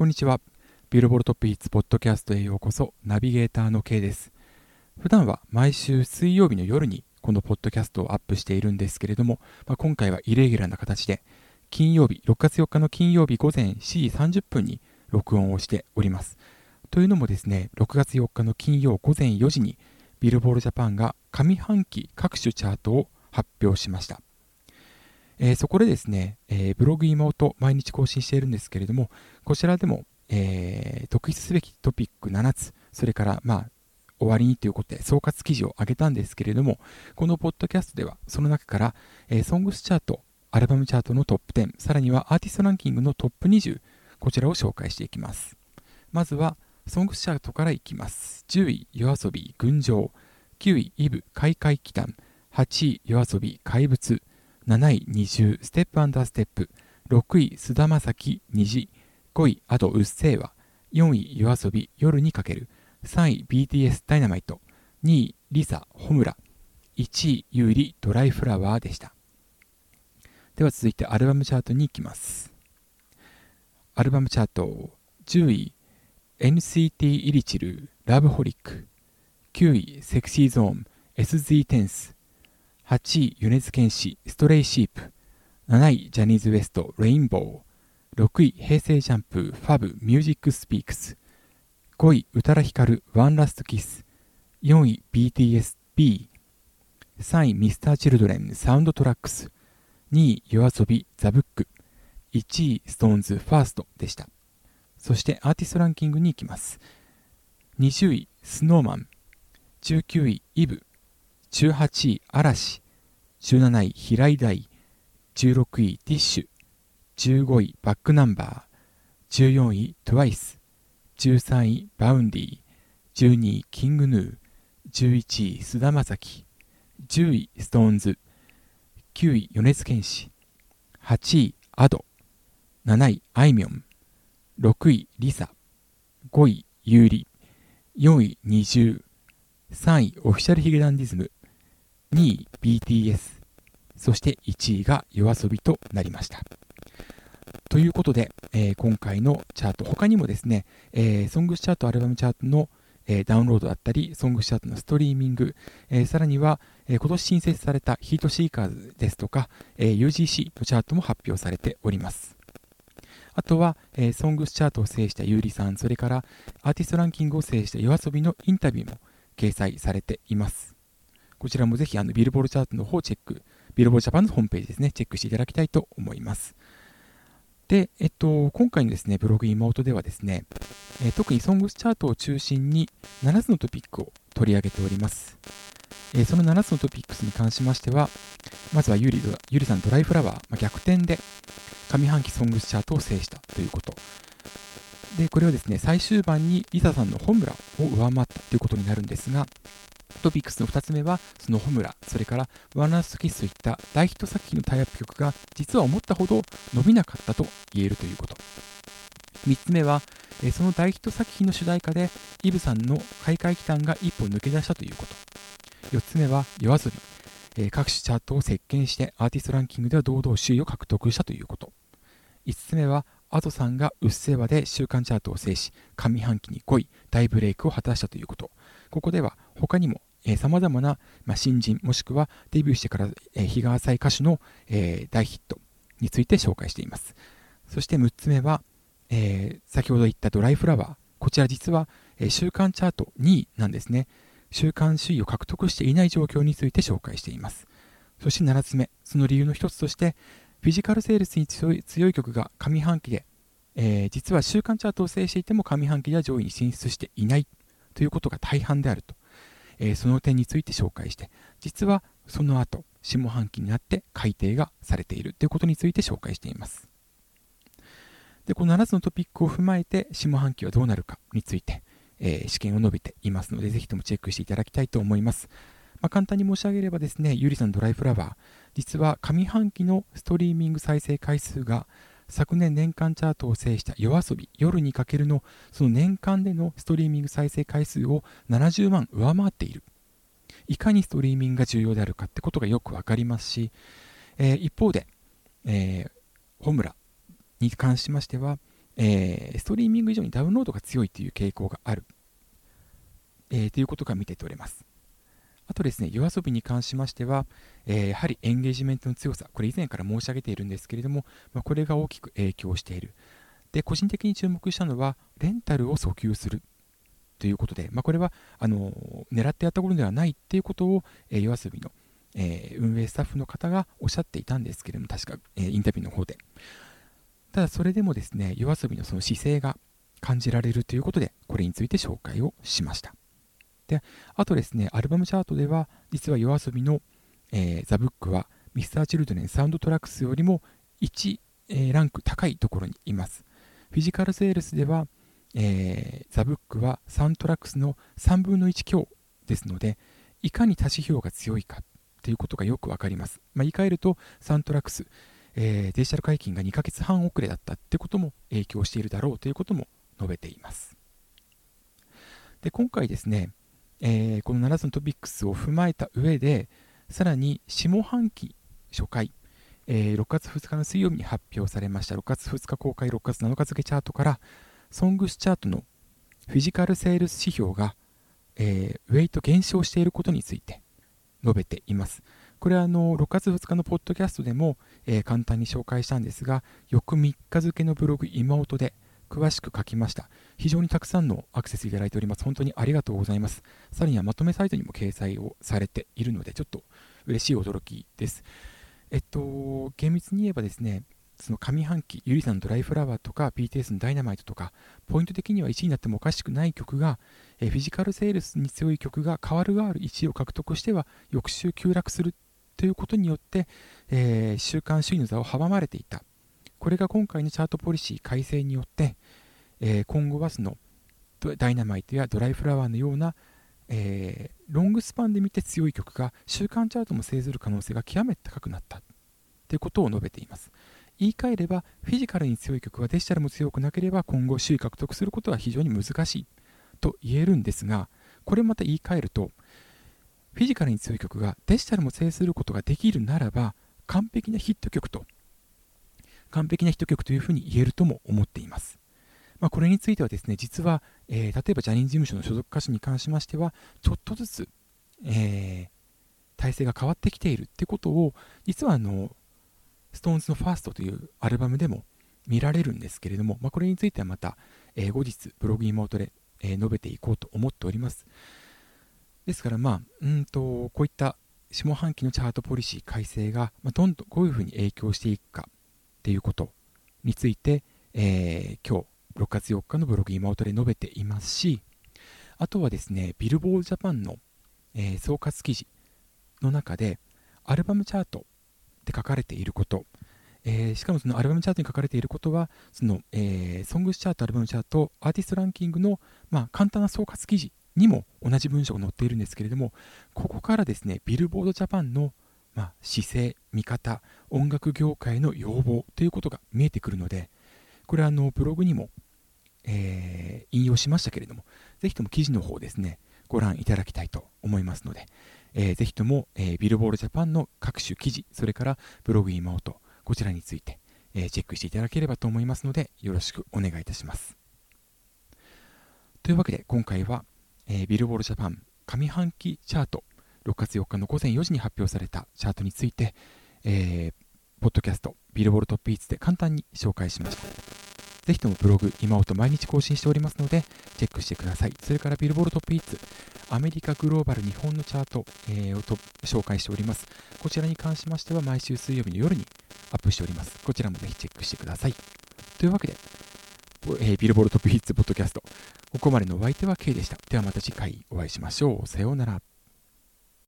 こんにちは。ビルボルトピーツポッドキャストへようこそ、ナビゲーターの K です。普段は毎週水曜日の夜にこのポッドキャストをアップしているんですけれども、まあ、今回はイレギュラーな形で、金曜日、6月4日の金曜日午前7時30分に録音をしております。というのもですね、6月4日の金曜午前4時に、ビルボールジャパンが上半期各種チャートを発表しました。えー、そこでですね、えー、ブログ妹毎日更新しているんですけれども、こちらでも、えー、特筆すべきトピック7つ、それから、まあ、終わりにということで総括記事を上げたんですけれども、このポッドキャストではその中から、えー、ソングスチャート、アルバムチャートのトップ10、さらにはアーティストランキングのトップ20、こちらを紹介していきます。まずは、ソングスチャートからいきます。10位、夜遊び、群青。9位、イブ、開会祈祷。8位、夜遊び、怪物。7位、二重、ステップアンダーステップ。6位、菅田将暉、虹。5位、あとうっせぇわ。4位、夜遊び、夜にかける。3位、BTS ダイナマイト。2位、リサ、ホムラ。1位、ユーリ、ドライフラワーでした。では続いてアルバムチャートに行きます。アルバムチャート、10位、NCT イリチル、 LOVEHOLIC。9位、 Sexy Zone、 SZ10TH。8位、米津玄師、 STRAY SHEEP。7位、ジャニーズ WEST、 rainboW。6位、平成ジャンプ、 Fab! -Music speaks.-。5位、宇多田ヒカル、 One Last Kiss。4位、BTS、B。3位、 Mr.Children、 SOUNDTRACKS。2位、 YOASOBI、 THE BOOK。1位、 SixTONES、1ST でした。そしてアーティストランキングに行きます。20位、 Snow Man。19位、 Eve。18位、嵐。17位、平井大。16位、 BiSH。15位、バックナンバー。14位、 TWICE。13位、 Vaundy。12位、 King Gnu。11位、菅田将暉。10位、 SixTONES。9位、米津玄師。8位、アド。7位、あいみょん。6位、リサ。5位、ユーリ。4位、二重。3位、オフィシャルヒゲダンディズム。2位 BTS、そして1位が yoasobi となりました。ということで、えー、今回のチャート、他にもですね、えー、ソングスチャート、アルバムチャートの、えー、ダウンロードだったり、ソングスチャートのストリーミング、え、さらには、え、今年新設されたヒートシーカーズですとか、え、UGC のチャートも発表されております。あとは、えー、ソングスチャートを制したユーリさん、それからアーティストランキングを制した yoasobi のインタビューも掲載されています。こちらもぜひあのビルボールチャートの方をチェック、ビルボールジャパンのホームページですね、チェックしていただきたいと思います。で、えっと、今回のですね、ブログ妹ではですね、え特にソングスチャートを中心に7つのトピックを取り上げております。えその7つのトピックスに関しましては、まずは優里、優里さんドライフラワー、ま、逆転で上半期ソングスチャートを制したということ。で、これはですね、最終盤に LiSA さんの炎を上回ったということになるんですが、トピックスの2つ目は、そのホムラ、それから One Last Kiss といった大ヒット作品のタイアップ曲が実は思ったほど伸びなかったと言えるということ。3つ目は、その大ヒット作品の主題歌でイブさんの開会期間が一歩抜け出したということ。4つ目は、夜遊び、え各種チャートを席巻してアーティストランキングでは堂々首位を獲得したということ。5つ目は、アドさんがうっせぇわで週間チャートを制し、上半期に5位、大ブレイクを果たしたということ。ここでは他にもさまざまな、まあ、新人もしくはデビューしてから、えー、日が浅い歌手の、えー、大ヒットについて紹介しています。そして6つ目は、えー、先ほど言ったドライフラワー。こちら実は、えー、週間チャート2位なんですね。週間首位を獲得していない状況について紹介しています。そして7つ目、その理由の一つとして、フィジカルセールスに強い強い曲が上半期で、えー、実は週間チャートを制していても上半期では上位に進出していないということが大半であると。えー、その点について紹介して、実はその後、下半期になって改定がされているということについて紹介しています。で、この7つのトピックを踏まえて、下半期はどうなるかについて、えー、試験を述べていますので、ぜひともチェックしていただきたいと思います。まあ、簡単に申し上げればですね、ゆりさんドライフラワー、実は上半期のストリーミング再生回数が昨年年間チャートを制した夜遊び、夜にかけるのその年間でのストリーミング再生回数を70万上回っている。いかにストリーミングが重要であるかってことがよくわかりますし、えー、一方で、えー、ホムラに関しましては、えー、ストリーミング以上にダウンロードが強いという傾向がある、えー、ということが見て取れます。あとですね、夜遊びに関しましては、えー、やはりエンゲージメントの強さ、これ以前から申し上げているんですけれども、まあ、これが大きく影響している。で、個人的に注目したのは、レンタルを訴求するということで、まあ、これはあの狙ってやったことではないということを、えー、夜遊びの、えー、運営スタッフの方がおっしゃっていたんですけれども、確か、えー、インタビューの方で。ただ、それでもですね、夜遊びのその姿勢が感じられるということで、これについて紹介をしました。で、あとですね、アルバムチャートでは、実は yoasobi の、えー、 THE BOOK は、Mr.Children SOUNDTRACKS よりも1、えー、ランク高いところにいます。フィジカルセールスでは、えー、 THE BOOK は SOUNDTRACKS の3分の1強ですので、いかに他指標が強いかということがよくわかります。まあ、言い換えると、 SOUNDTRACKS、えー、デジタル解禁が2ヶ月半遅れだったってことも影響しているだろうということも述べています。で今回ですね、えー、この7つのトピックスを踏まえた上で、さらに下半期初回、えー、6月2日の水曜日に発表されました6月2日公開6月7日付チャートからソングスチャートのフィジカルセールス指標が、えー、ウェイト減少していることについて述べています。これはあの6月2日のポッドキャストでも、えー、簡単に紹介したんですが翌3日付のブログ今音で詳しく書きました。非常にたくさんのアクセスいただいております。本当にありがとうございます。さらにはまとめサイトにも掲載をされているので、ちょっと嬉しい驚きです。えっと、厳密に言えばですね、その上半期、ゆりさんのドライフラワーとか、BTS のダイナマイトとか、ポイント的には1位になってもおかしくない曲が、えフィジカルセールスに強い曲が変わる変わる1位を獲得しては、翌週急落するということによって、えー、週間首位の座を阻まれていた。これが今回のチャートポリシー改正によって、えー、今後はそのダイナマイトやドライフラワーのような、えー、ロングスパンで見て強い曲が週間チャートも制する可能性が極めて高くなった。ということを述べています。言い換えればフィジカルに強い曲はデジタルも強くなければ今後首位獲得することは非常に難しい。と言えるんですがこれまた言い換えるとフィジカルに強い曲がデジタルも制することができるならば完璧なヒット曲と完璧なヒット曲というふうに言えるとも思っています。まあ、これについてはですね、実は、えー、例えばジャニーズ事務所の所属歌手に関しましては、ちょっとずつ、えー、体制が変わってきているってことを、実はあの、SixTONES の FIRST というアルバムでも見られるんですけれども、まあ、これについてはまた、えー、後日ブログ妹で、えー、述べていこうと思っております。ですから、まあ、うんと、こういった下半期のチャートポリシー改正が、まあ、どんどんこういうふうに影響していくか、っていうことについて、えー、今日6月4日のブログ今音で述べていますしあとはですねビルボードジャパンの、えー、総括記事の中でアルバムチャートで書かれていること、えー、しかもそのアルバムチャートに書かれていることはその、えー、ソングスチャートアルバムチャートアーティストランキングの、まあ、簡単な総括記事にも同じ文章が載っているんですけれどもここからですねビルボードジャパンのまあ、姿勢、見方、音楽業界の要望ということが見えてくるので、これはあのブログにも、えー、引用しましたけれども、ぜひとも記事の方ですね、ご覧いただきたいと思いますので、えー、ぜひとも、えー、ビルボールジャパンの各種記事、それからブログ今音、こちらについて、えー、チェックしていただければと思いますので、よろしくお願いいたします。というわけで、今回は、えー、ビルボールジャパン上半期チャート6月4日の午前4時に発表されたチャートについて、えー、ポッドキャスト、ビルボールトップイーツで簡単に紹介しました。ぜひともブログ、今音毎日更新しておりますので、チェックしてください。それからビルボールトップイーツ、アメリカグローバル日本のチャート、えー、をと紹介しております。こちらに関しましては毎週水曜日の夜にアップしております。こちらもぜひチェックしてください。というわけで、えー、ビルボールトップヒッツポッドキャスト、ここまでのお相手は K でした。ではまた次回お会いしましょう。さようなら。